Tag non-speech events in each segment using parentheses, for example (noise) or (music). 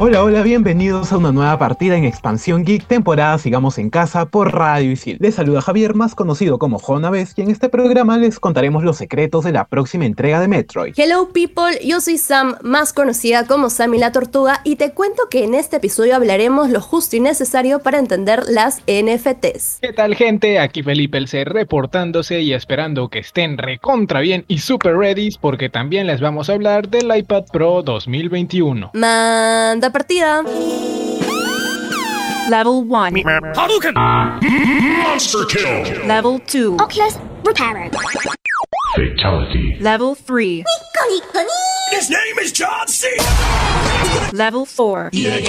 Hola, hola, bienvenidos a una nueva partida en Expansión Geek, temporada Sigamos en Casa por Radio Isil. Les saluda Javier, más conocido como Jonaves, y en este programa les contaremos los secretos de la próxima entrega de Metroid. Hello people, yo soy Sam, más conocida como Sammy la Tortuga, y te cuento que en este episodio hablaremos lo justo y necesario para entender las NFTs. ¿Qué tal gente? Aquí Felipe el C reportándose y esperando que estén recontra bien y super ready porque también les vamos a hablar del iPad Pro 2021. Manda partida. Level 1. Hadouken! Monster kill! Level 2. Oculus Repairer. Fatality. Level 3. His name is John C. Level 4. This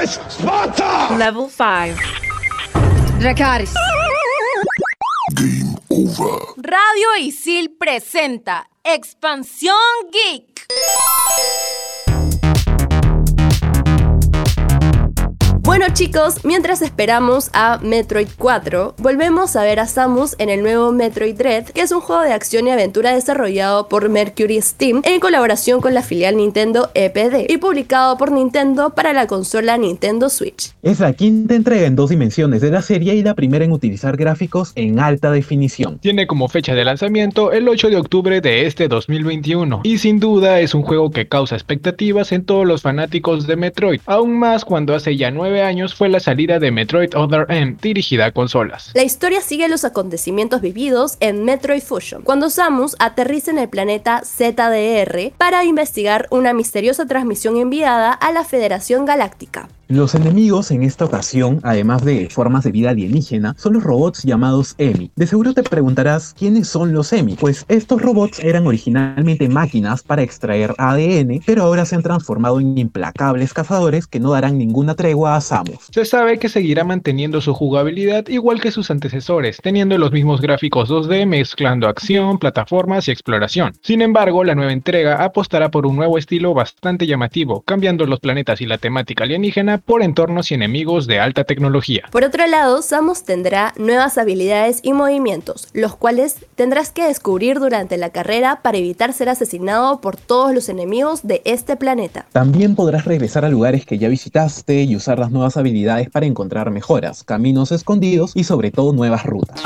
is Sparta! Level 5. Dracaris. Game over. Radio Isil presenta Expansión Geek. Bueno chicos, mientras esperamos a Metroid 4, volvemos a ver a Samus en el nuevo Metroid Dread, que es un juego de acción y aventura desarrollado por Mercury Steam en colaboración con la filial Nintendo EPD y publicado por Nintendo para la consola Nintendo Switch. Es la quinta entrega en dos dimensiones de la serie y la primera en utilizar gráficos en alta definición. Tiene como fecha de lanzamiento el 8 de octubre de este 2021 y sin duda es un juego que causa expectativas en todos los fanáticos de Metroid, aún más cuando hace ya 9 años fue la salida de Metroid Other M dirigida a consolas. La historia sigue los acontecimientos vividos en Metroid Fusion, cuando Samus aterriza en el planeta ZDR para investigar una misteriosa transmisión enviada a la Federación Galáctica. Los enemigos en esta ocasión, además de formas de vida alienígena, son los robots llamados EMI. De seguro te preguntarás quiénes son los EMI. Pues estos robots eran originalmente máquinas para extraer ADN, pero ahora se han transformado en implacables cazadores que no darán ninguna tregua a Samus. Se sabe que seguirá manteniendo su jugabilidad igual que sus antecesores, teniendo los mismos gráficos 2D mezclando acción, plataformas y exploración. Sin embargo, la nueva entrega apostará por un nuevo estilo bastante llamativo, cambiando los planetas y la temática alienígena por entornos y enemigos de alta tecnología. Por otro lado, Samus tendrá nuevas habilidades y movimientos, los cuales tendrás que descubrir durante la carrera para evitar ser asesinado por todos los enemigos de este planeta. También podrás regresar a lugares que ya visitaste y usar las nuevas habilidades para encontrar mejoras, caminos escondidos y sobre todo nuevas rutas.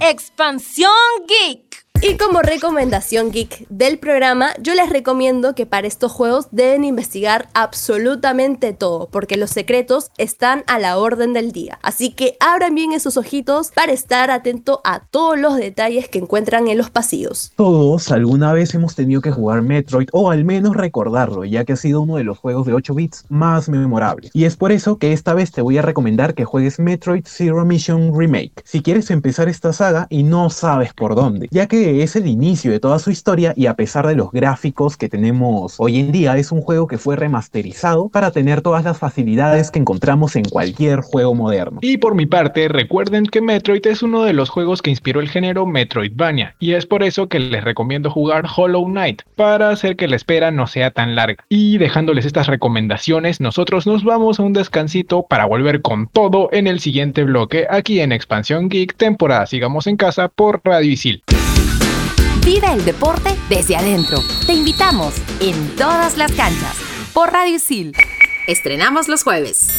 Expansión Geek. Y como recomendación geek del programa, yo les recomiendo que para estos juegos deben investigar absolutamente todo, porque los secretos están a la orden del día. Así que abran bien esos ojitos para estar atento a todos los detalles que encuentran en los pasillos. Todos alguna vez hemos tenido que jugar Metroid o al menos recordarlo, ya que ha sido uno de los juegos de 8 bits más memorables. Y es por eso que esta vez te voy a recomendar que juegues Metroid Zero Mission Remake. Si quieres empezar esta saga y no sabes por dónde, ya que es el inicio de toda su historia y a pesar de los gráficos que tenemos hoy en día, es un juego que fue remasterizado para tener todas las facilidades que encontramos en cualquier juego moderno. Y por mi parte, recuerden que Metroid es uno de los juegos que inspiró el género Metroidvania, y es por eso que les recomiendo jugar Hollow Knight, para hacer que la espera no sea tan larga. Y dejándoles estas recomendaciones, nosotros nos vamos a un descansito para volver con todo en el siguiente bloque, aquí en Expansión Geek, temporada Sigamos en Casa por Radio Isil. Vive el deporte desde adentro. Te invitamos en todas las canchas por Radio Isil. Estrenamos los jueves.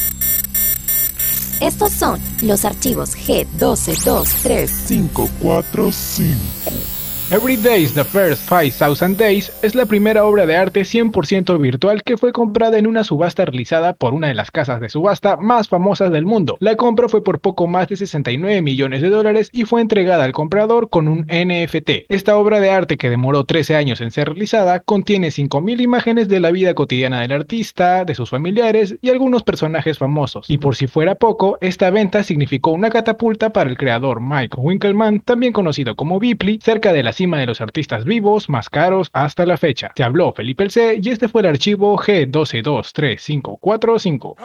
Estos son los archivos G12235. 545. Every Days The First 5000 Days es la primera obra de arte 100% virtual que fue comprada en una subasta realizada por una de las casas de subasta más famosas del mundo. La compra fue por poco más de 69 millones de dólares y fue entregada al comprador con un NFT. Esta obra de arte que demoró 13 años en ser realizada contiene 5.000 imágenes de la vida cotidiana del artista, de sus familiares y algunos personajes famosos. Y por si fuera poco, esta venta significó una catapulta para el creador Mike Winkelmann, también conocido como Bipley, cerca de la cima de los artistas vivos más caros hasta la fecha. Te habló Felipe el C y este fue el archivo G1223545.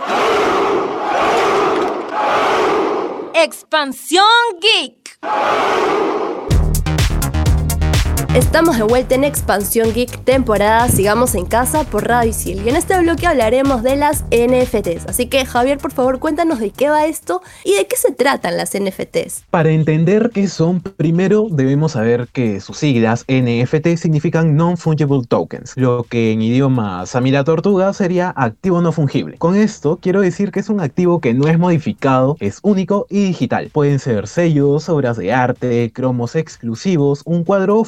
Expansión Geek. Estamos de vuelta en Expansión Geek temporada Sigamos en Casa por Radio y en este bloque hablaremos de las NFTs. Así que Javier, por favor, cuéntanos de qué va esto y de qué se tratan las NFTs. Para entender qué son, primero debemos saber que sus siglas NFT significan Non-Fungible Tokens, lo que en idioma Samira Tortuga sería activo no fungible. Con esto quiero decir que es un activo que no es modificado, es único y digital. Pueden ser sellos, obras de arte, cromos exclusivos, un cuadro o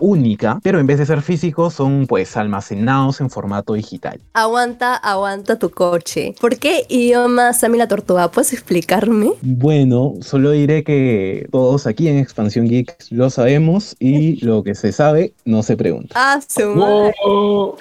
única, pero en vez de ser físicos son pues almacenados en formato digital. Aguanta, aguanta tu coche. ¿Por qué idioma Samira Tortuga? ¿Puedes explicarme? Bueno, solo diré que todos aquí en Expansión Geek lo sabemos y (laughs) lo que se sabe no se pregunta. Ah, su madre.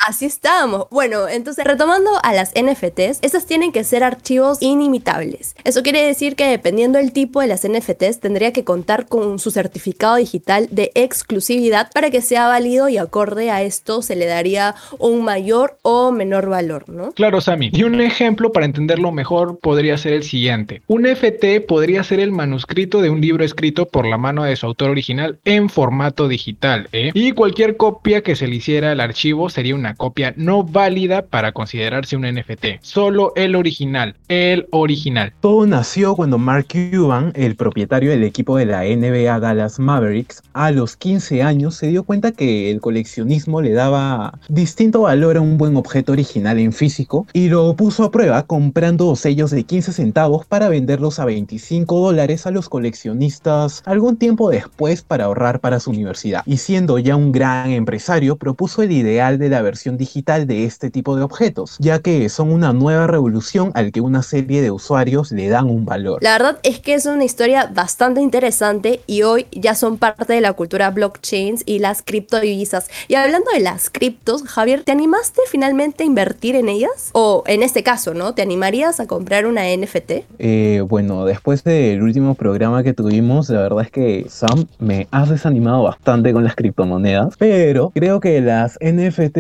Así estamos. Bueno, entonces retomando a las NFTs, estas tienen que ser archivos inimitables. Eso quiere decir que dependiendo del tipo de las NFTs tendría que contar con su certificado digital de exclusividad para que sea válido y acorde a esto se le daría un mayor o menor valor, ¿no? Claro, Sammy. Y un ejemplo para entenderlo mejor podría ser el siguiente. Un FT podría ser el manuscrito de un libro escrito por la mano de su autor original en formato digital, ¿eh? Y cualquier copia que se le hiciera al archivo sería una copia no válida para considerarse un NFT. Solo el original, el original. Todo nació cuando Mark Cuban, el propietario del equipo de la NBA Dallas Mavericks, a los 15 años se dio cuenta que el coleccionismo le daba distinto valor a un buen objeto original en físico y lo puso a prueba comprando sellos de 15 centavos para venderlos a 25 dólares a los coleccionistas algún tiempo después para ahorrar para su universidad. Y siendo ya un gran empresario, propuso el ideal de la versión digital de este tipo de objetos, ya que son una nueva revolución al que una serie de usuarios le dan un valor. La verdad es que es una historia bastante interesante y hoy ya son parte de la cultura y las criptodivisas. Y hablando de las criptos, Javier, ¿te animaste finalmente a invertir en ellas? O en este caso, ¿no? ¿Te animarías a comprar una NFT? Eh, bueno, después del último programa que tuvimos, la verdad es que Sam me has desanimado bastante con las criptomonedas, pero creo que las NFT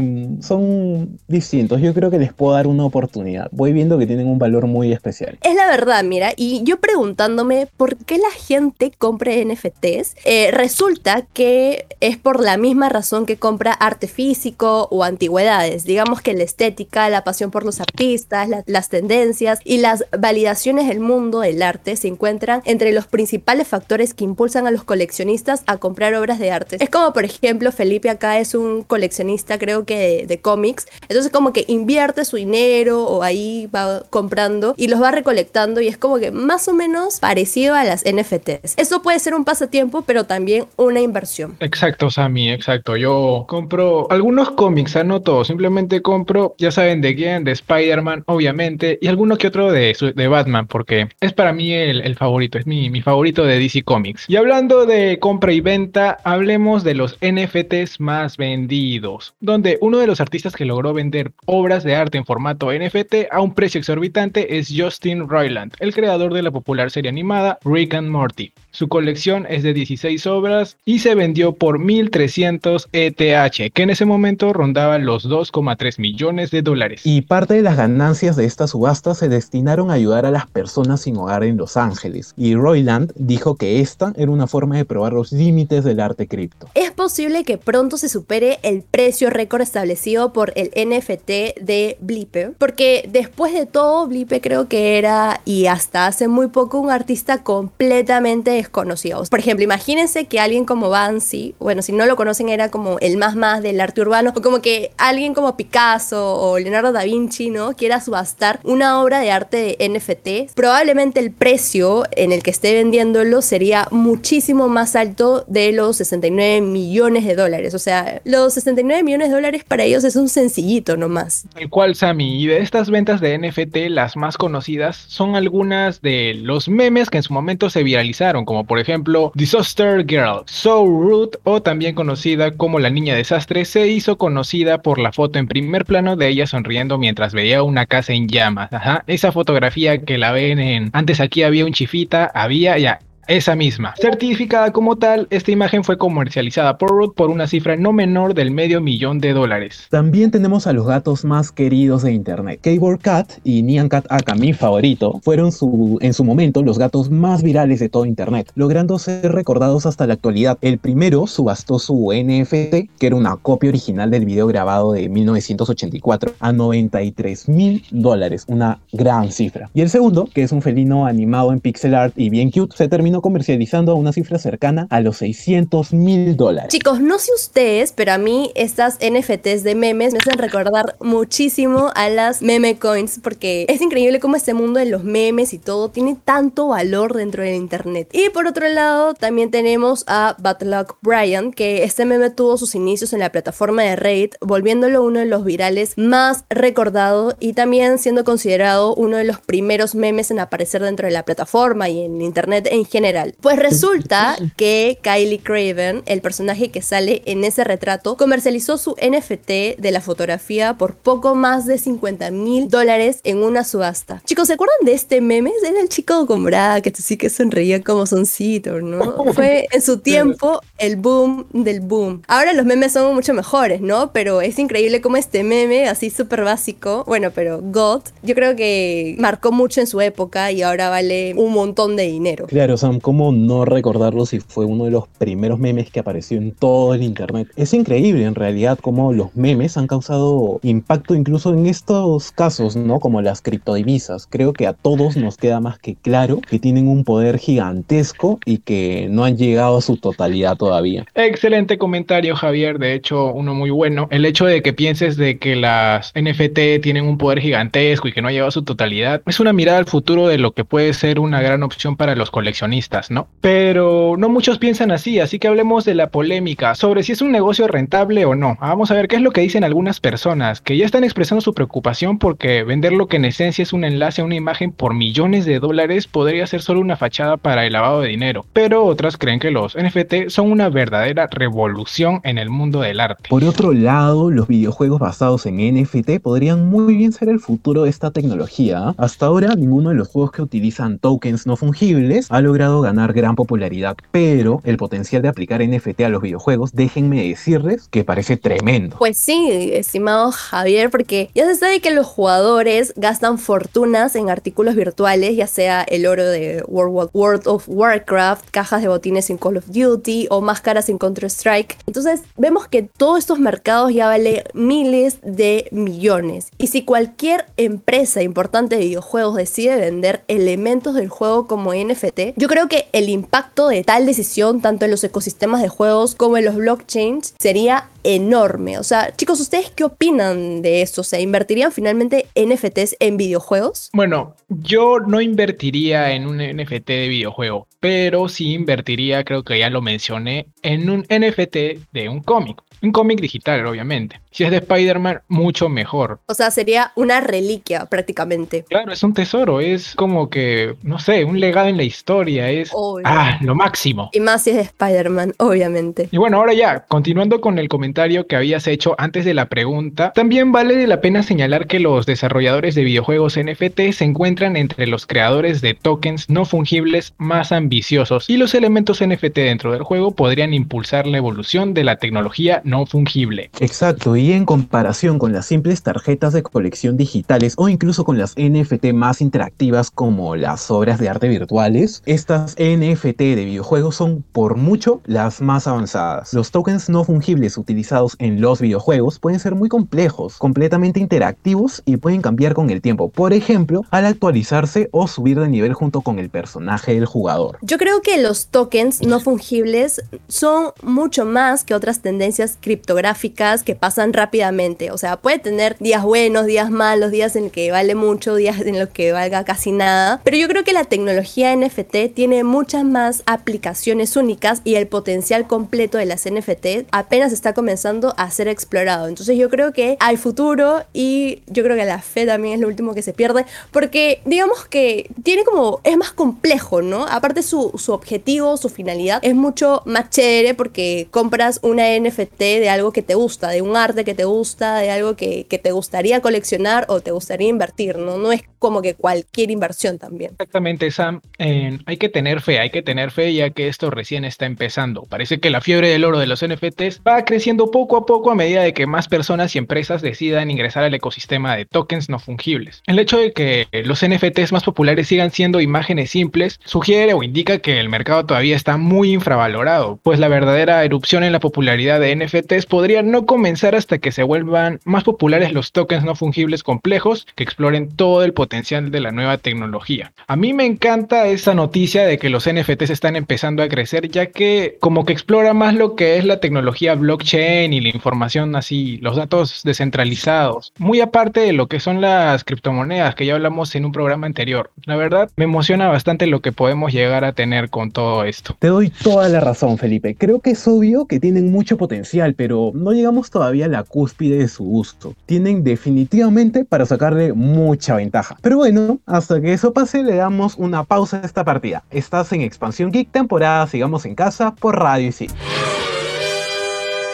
mm, son distintos. Yo creo que les puedo dar una oportunidad. Voy viendo que tienen un valor muy especial. Es la verdad, mira, y yo preguntándome por qué la gente compra NFTs, eh, resulta que es por la misma razón que compra arte físico o antigüedades. Digamos que la estética, la pasión por los artistas, la- las tendencias y las validaciones del mundo del arte se encuentran entre los principales factores que impulsan a los coleccionistas a comprar obras de arte. Es como, por ejemplo, Felipe acá es un coleccionista, creo que de, de cómics, entonces como que invierte su dinero o ahí va comprando y los va recolectando y es como que más o menos parecido a las NFTs. Eso puede ser un pasatiempo, pero también una inversión. Exacto, Sammy, exacto. Yo compro algunos cómics, no todos, simplemente compro, ya saben de quién, de Spider-Man, obviamente, y alguno que otro de, de Batman, porque es para mí el, el favorito, es mi, mi favorito de DC Comics. Y hablando de compra y venta, hablemos de los NFTs más vendidos, donde uno de los artistas que logró vender obras de arte en formato NFT a un precio exorbitante es Justin Roiland, el creador de la popular serie animada Rick and Morty. Su colección es de 16 obras y se vendió por 1.300 ETH, que en ese momento rondaban los 2,3 millones de dólares. Y parte de las ganancias de esta subasta se destinaron a ayudar a las personas sin hogar en Los Ángeles. Y Royland dijo que esta era una forma de probar los límites del arte cripto. Es posible que pronto se supere el precio récord establecido por el NFT de Blipe, porque después de todo, Blipe creo que era y hasta hace muy poco un artista completamente desconocido. Por ejemplo, imagínense que alguien como Banksy, bueno, si no lo conocen, era como el más más del arte urbano, o como que alguien como Picasso o Leonardo da Vinci, ¿no? Quiera subastar una obra de arte de NFT, probablemente el precio en el que esté vendiéndolo sería muchísimo más alto de los 69 millones de dólares. O sea, los 69 millones de dólares para ellos es un sencillito nomás. Tal cual, Sammy. Y de estas ventas de NFT, las más conocidas son algunas de los memes que en su momento se viralizaron, como por ejemplo Disaster Girl, So Rude o también conocida como la niña desastre, se hizo conocida por la foto en primer plano de ella sonriendo mientras veía una casa en llamas. Ajá, esa fotografía que la ven en... Antes aquí había un chifita, había ya... esa misma. Certificada como tal, esta imagen fue comercializada por Root por una cifra no menor del medio millón de dólares. También tenemos a los gatos más queridos de internet. Keyboard Cat y Nyan Cat Aka, mi favorito, fueron su, en su momento los gatos más virales de todo internet, logrando ser recordados hasta la actualidad. El primero subastó su NFT, que era una copia original del video grabado de 1984, a 93 mil dólares, una gran cifra. Y el segundo, que es un felino animado en pixel art y bien cute, se terminó comercializando a una cifra cercana a los 600 mil dólares. Chicos, no sé ustedes, pero a mí estas NFTs de memes me hacen recordar muchísimo a las meme coins porque es increíble cómo este mundo de los memes y todo tiene tanto valor dentro del internet. Y por otro lado, también tenemos a Batluck Brian, que este meme tuvo sus inicios en la plataforma de Reddit, volviéndolo uno de los virales más recordados y también siendo considerado uno de los primeros memes en aparecer dentro de la plataforma y en internet en general. Pues resulta que Kylie Craven, el personaje que sale en ese retrato, comercializó su NFT de la fotografía por poco más de 50 mil dólares en una subasta. Chicos, ¿se acuerdan de este meme? Era el chico con que sí que sonreía como soncito, ¿no? (laughs) Fue en su tiempo el boom del boom. Ahora los memes son mucho mejores, ¿no? Pero es increíble como este meme, así súper básico, bueno, pero God, yo creo que marcó mucho en su época y ahora vale un montón de dinero. Claro, Sam, ¿cómo no recordarlo si fue uno de los primeros memes que apareció en todo el internet? Es increíble en realidad cómo los memes han causado impacto incluso en estos casos, ¿no? Como las criptodivisas. Creo que a todos nos queda más que claro que tienen un poder gigantesco y que no han llegado a su totalidad todavía. Excelente comentario, Javier. De hecho, uno muy bueno. El hecho de que pienses de que las NFT tienen un poder gigantesco y que no ha llegado a su totalidad es una mirada al futuro de lo que puede ser una gran opción para los coleccionistas, ¿no? Pero no muchos piensan así, así que hablemos de la polémica sobre si es un negocio rentable o no. Vamos a ver qué es lo que dicen algunas personas que ya están expresando su preocupación porque vender lo que en esencia es un enlace a una imagen por millones de dólares podría ser solo una fachada para el lavado de dinero. Pero otras creen que los NFT son una verdadera revolución en el mundo del arte. Por otro lado, los videojuegos basados en NFT podrían muy bien ser el futuro de esta tecnología. Hasta ahora, ninguno de los juegos que utilizan tokens no fungibles ha logrado ganar gran popularidad, pero el potencial de aplicar NFT a los videojuegos, déjenme decirles que parece tremendo. Pues sí, estimado Javier, porque ya se sabe que los jugadores gastan fortunas en artículos virtuales, ya sea el oro de World, of Warcraft, cajas de botines en Call of Duty o máscaras en Counter-Strike. Entonces vemos que todos estos mercados ya valen miles de millones. Y si cualquier empresa importante de videojuegos decide vender elementos del juego como NFT, yo creo que el impacto de tal decisión, tanto en los ecosistemas de juegos como en los blockchains, sería enorme. O sea, chicos, ¿ustedes qué opinan de esto? O sea, ¿invertirían finalmente NFTs en videojuegos? Bueno, yo no invertiría en un NFT de videojuego, pero sí invertiría, creo que ya lo mencioné, en un NFT de un cómic. Un cómic digital, obviamente. Si es de Spider-Man, mucho mejor. O sea, sería una reliquia prácticamente. Claro, es un tesoro, es como que, no sé, un legado en la historia, es Obvio. ah, lo máximo. Y más si es de Spider-Man, (laughs) obviamente. Y bueno, ahora ya, continuando con el comentario que habías hecho antes de la pregunta, también vale la pena señalar que los desarrolladores de videojuegos NFT se encuentran entre los creadores de tokens no fungibles más ambiciosos y los elementos NFT dentro del juego podrían impulsar la evolución de la tecnología no fungible. Exacto, y en comparación con las simples tarjetas de colección digitales o incluso con las NFT más interactivas como las obras de arte virtuales, estas NFT de videojuegos son por mucho las más avanzadas. Los tokens no fungibles utilizados en los videojuegos pueden ser muy complejos, completamente interactivos y pueden cambiar con el tiempo, por ejemplo, al actualizarse o subir de nivel junto con el personaje del jugador. Yo creo que los tokens no fungibles son mucho más que otras tendencias criptográficas que pasan rápidamente. O sea, puede tener días buenos, días malos, días en que vale mucho, días en los que valga casi nada. Pero yo creo que la tecnología NFT tiene muchas más aplicaciones únicas y el potencial completo de las NFT apenas está comenzando a ser explorado. Entonces yo creo que hay futuro y yo creo que la fe también es lo último que se pierde porque digamos que tiene como, es más complejo, ¿no? Aparte su, su objetivo, su finalidad es mucho más chévere porque compras una NFT de algo que te gusta, de un arte que te gusta, de algo que, que te gustaría coleccionar o te gustaría invertir, ¿no? No es como que cualquier inversión también. Exactamente, Sam. Hay que tener fe, hay que tener fe ya que esto recién está empezando. Parece que la fiebre del oro de los NFTs va creciendo poco a poco a medida de que más personas y empresas decidan ingresar al ecosistema de tokens no fungibles. El hecho de que los NFTs más populares sigan siendo imágenes simples sugiere o indica que el mercado todavía está muy infravalorado, pues la verdadera erupción en la popularidad de NFTs podría no comenzar hasta que se vuelvan más populares los tokens no fungibles complejos que exploren todo el potencial de la nueva tecnología. A mí me encanta esa noticia de que los NFTs están empezando a crecer ya que como que explora más lo que es la tecnología blockchain y la información así, los datos descentralizados, muy aparte de lo que son las criptomonedas que ya hablamos en un programa anterior. La verdad me emociona bastante lo que podemos llegar a tener con todo esto. Te doy toda la razón, Felipe. Creo que es obvio que tienen mucho potencial, pero no llegamos todavía a la cúspide de su uso. Tienen definitivamente para sacarle mucha ventaja. Pero bueno, hasta que eso pase, le damos una pausa a esta partida. Estás en Expansión Geek temporada Sigamos en Casa por Radio sí.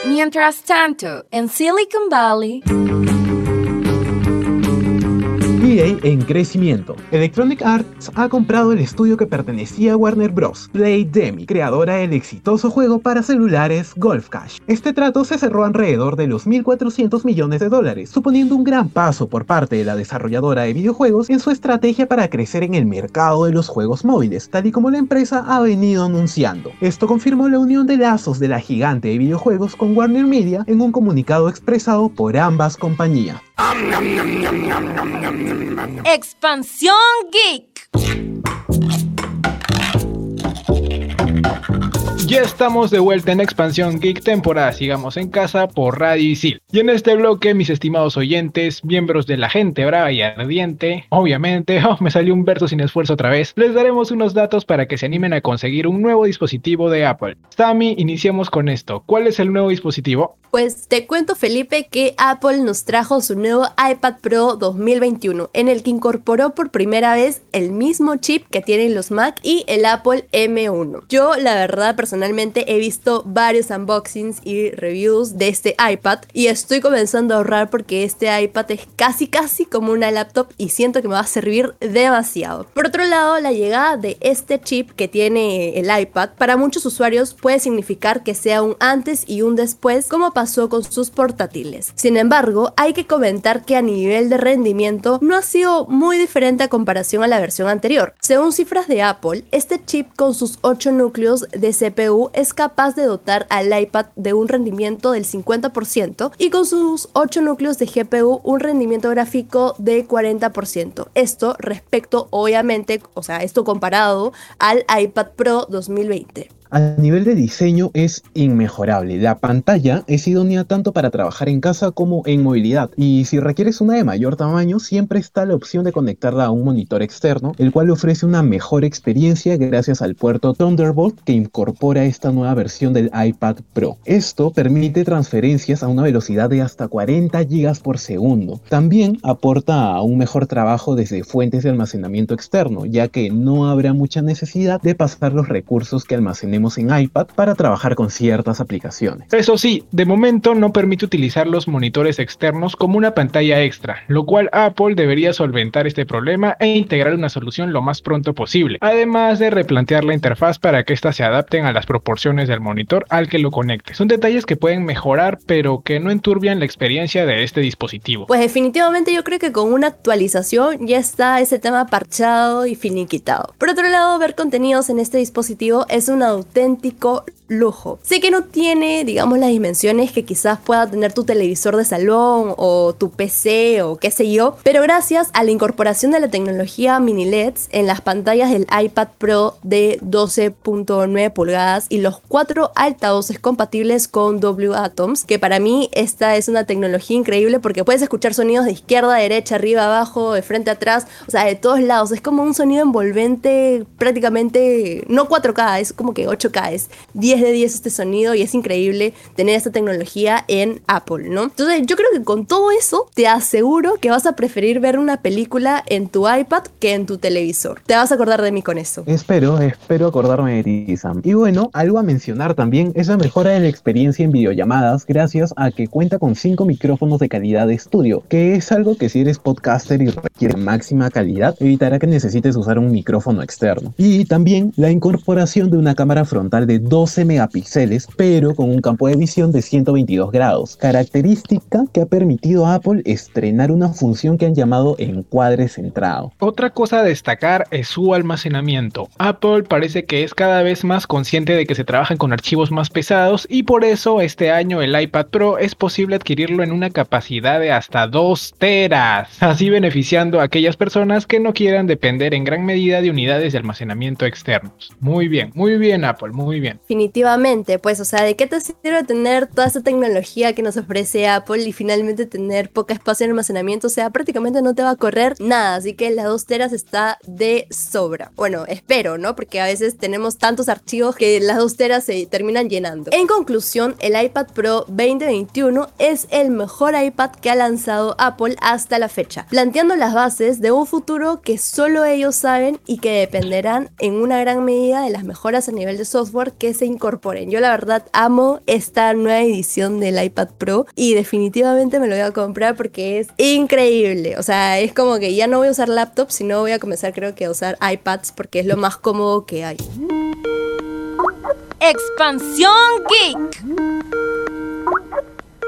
Mientras tanto, en Silicon Valley. En crecimiento. Electronic Arts ha comprado el estudio que pertenecía a Warner Bros., Playdemi, creadora del exitoso juego para celulares Golf Cash. Este trato se cerró alrededor de los 1.400 millones de dólares, suponiendo un gran paso por parte de la desarrolladora de videojuegos en su estrategia para crecer en el mercado de los juegos móviles, tal y como la empresa ha venido anunciando. Esto confirmó la unión de lazos de la gigante de videojuegos con Warner Media en un comunicado expresado por ambas compañías. Expansión Geek. Ya estamos de vuelta en Expansión Geek temporada Sigamos en Casa por Radio Isil. Y en este bloque, mis estimados oyentes, miembros de la gente brava y ardiente, obviamente, (laughs) oh, me salió un verso sin esfuerzo otra vez, les daremos unos datos para que se animen a conseguir un nuevo dispositivo de Apple. Sammy, iniciemos con esto. ¿Cuál es el nuevo dispositivo? Pues te cuento, Felipe, que Apple nos trajo su nuevo iPad Pro 2021, en el que incorporó por primera vez el mismo chip que tienen los Mac y el Apple M1. Yo, la verdad, personalmente he visto varios unboxings y reviews de este iPad y estoy comenzando a ahorrar porque este iPad es casi casi como una laptop y siento que me va a servir demasiado. Por otro lado, la llegada de este chip que tiene el iPad para muchos usuarios puede significar que sea un antes y un después como pasó con sus portátiles. Sin embargo, hay que comentar que a nivel de rendimiento no ha sido muy diferente a comparación a la versión anterior. Según cifras de Apple, este chip con sus 8 núcleos de CPU es capaz de dotar al iPad de un rendimiento del 50% y con sus 8 núcleos de GPU un rendimiento gráfico de 40%. Esto respecto, obviamente, o sea, esto comparado al iPad Pro 2020. A nivel de diseño es inmejorable. La pantalla es idónea tanto para trabajar en casa como en movilidad. Y si requieres una de mayor tamaño, siempre está la opción de conectarla a un monitor externo, el cual ofrece una mejor experiencia gracias al puerto Thunderbolt que incorpora esta nueva versión del iPad Pro. Esto permite transferencias a una velocidad de hasta 40 GB por segundo. También aporta a un mejor trabajo desde fuentes de almacenamiento externo, ya que no habrá mucha necesidad de pasar los recursos que almacenemos en iPad para trabajar con ciertas aplicaciones. Eso sí, de momento no permite utilizar los monitores externos como una pantalla extra, lo cual Apple debería solventar este problema e integrar una solución lo más pronto posible, además de replantear la interfaz para que éstas se adapten a las proporciones del monitor al que lo conecte. Son detalles que pueden mejorar, pero que no enturbian la experiencia de este dispositivo. Pues definitivamente yo creo que con una actualización ya está ese tema parchado y finiquitado. Por otro lado, ver contenidos en este dispositivo es una auténtico lujo. Sé que no tiene, digamos, las dimensiones que quizás pueda tener tu televisor de salón o tu PC o qué sé yo, pero gracias a la incorporación de la tecnología mini LEDs en las pantallas del iPad Pro de 12.9 pulgadas y los cuatro altavoces compatibles con W Atoms, que para mí esta es una tecnología increíble porque puedes escuchar sonidos de izquierda derecha, arriba, abajo, de frente atrás, o sea, de todos lados. Es como un sonido envolvente prácticamente no 4K, es como que 8K, es 10 de 10 este sonido y es increíble tener esta tecnología en Apple, ¿no? Entonces yo creo que con todo eso te aseguro que vas a preferir ver una película en tu iPad que en tu televisor. Te vas a acordar de mí con eso. Espero, espero acordarme de ti, Sam. Y bueno, algo a mencionar también es la mejora de la experiencia en videollamadas gracias a que cuenta con 5 micrófonos de calidad de estudio, que es algo que si eres podcaster y requiere máxima calidad, evitará que necesites usar un micrófono externo. Y también la incorporación de una cámara frontal de 12 megapíxeles, pero con un campo de visión de 122 grados, característica que ha permitido a Apple estrenar una función que han llamado encuadre centrado. Otra cosa a destacar es su almacenamiento. Apple parece que es cada vez más consciente de que se trabajan con archivos más pesados y por eso este año el iPad Pro es posible adquirirlo en una capacidad de hasta 2 teras, así beneficiando a aquellas personas que no quieran depender en gran medida de unidades de almacenamiento externos. Muy bien, muy bien Muy bien. Definitivamente, pues, o sea, ¿de qué te sirve tener toda esta tecnología que nos ofrece Apple y finalmente tener poca espacio en almacenamiento? O sea, prácticamente no te va a correr nada, así que la 2 teras está de sobra. Bueno, espero, ¿no? Porque a veces tenemos tantos archivos que las 2 teras se terminan llenando. En conclusión, el iPad Pro 2021 es el mejor iPad que ha lanzado Apple hasta la fecha, planteando las bases de un futuro que solo ellos saben y que dependerán en una gran medida de las mejoras a nivel de software que se incorporen. Yo la verdad amo esta nueva edición del iPad Pro y definitivamente me lo voy a comprar porque es increíble. O sea, es como que ya no voy a usar laptops, sino voy a comenzar creo que a usar iPads porque es lo más cómodo que hay. Expansión Geek.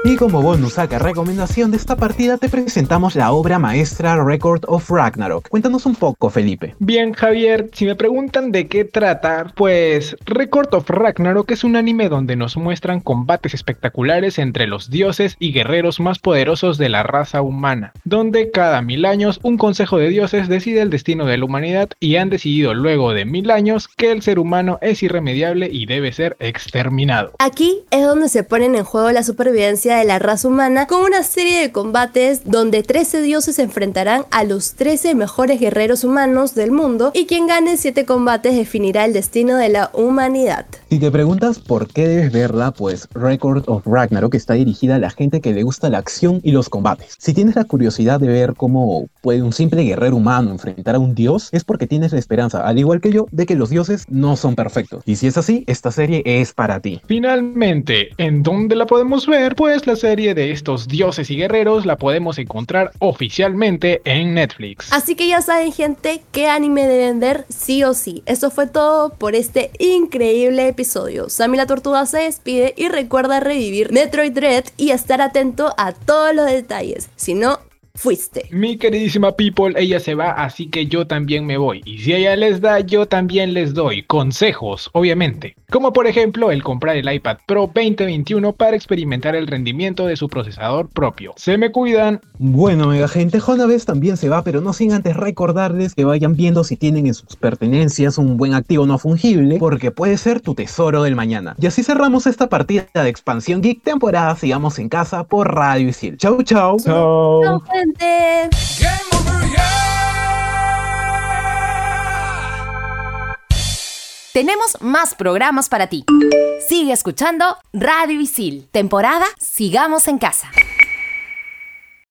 Y como bonus saca recomendación de esta partida te presentamos la obra maestra Record of Ragnarok. Cuéntanos un poco, Felipe. Bien, Javier, si me preguntan de qué trata, pues Record of Ragnarok es un anime donde nos muestran combates espectaculares entre los dioses y guerreros más poderosos de la raza humana, donde cada mil años un consejo de dioses decide el destino de la humanidad y han decidido luego de mil años que el ser humano es irremediable y debe ser exterminado. Aquí es donde se ponen en juego la supervivencia de la raza humana con una serie de combates donde 13 dioses se enfrentarán a los 13 mejores guerreros humanos del mundo y quien gane 7 combates definirá el destino de la humanidad. Si te preguntas por qué debes verla, pues Record of Ragnarok está dirigida a la gente que le gusta la acción y los combates. Si tienes la curiosidad de ver cómo puede un simple guerrero humano enfrentar a un dios, es porque tienes la esperanza, al igual que yo, de que los dioses no son perfectos. Y si es así, esta serie es para ti. Finalmente, ¿en dónde la podemos ver? Pues la serie de estos dioses y guerreros la podemos encontrar oficialmente en Netflix. Así que ya saben gente qué anime deben ver sí o sí. Eso fue todo por este increíble episodio. Sammy la Tortuga se despide y recuerda revivir Metroid Dread y estar atento a todos los detalles. Si no, fuiste. Mi queridísima people, ella se va, así que yo también me voy. Y si ella les da, yo también les doy consejos, obviamente. Como por ejemplo el comprar el iPad Pro 2021 para experimentar el rendimiento de su procesador propio. Se me cuidan. Bueno, mega gente, Jonaves también se va, pero no sin antes recordarles que vayan viendo si tienen en sus pertenencias un buen activo no fungible, porque puede ser tu tesoro del mañana. Y así cerramos esta partida de Expansión Geek temporada Sigamos en Casa por Radio Isil. Chau, chau. Tenemos más programas para ti. Sigue escuchando Radio Isil, temporada Sigamos en Casa.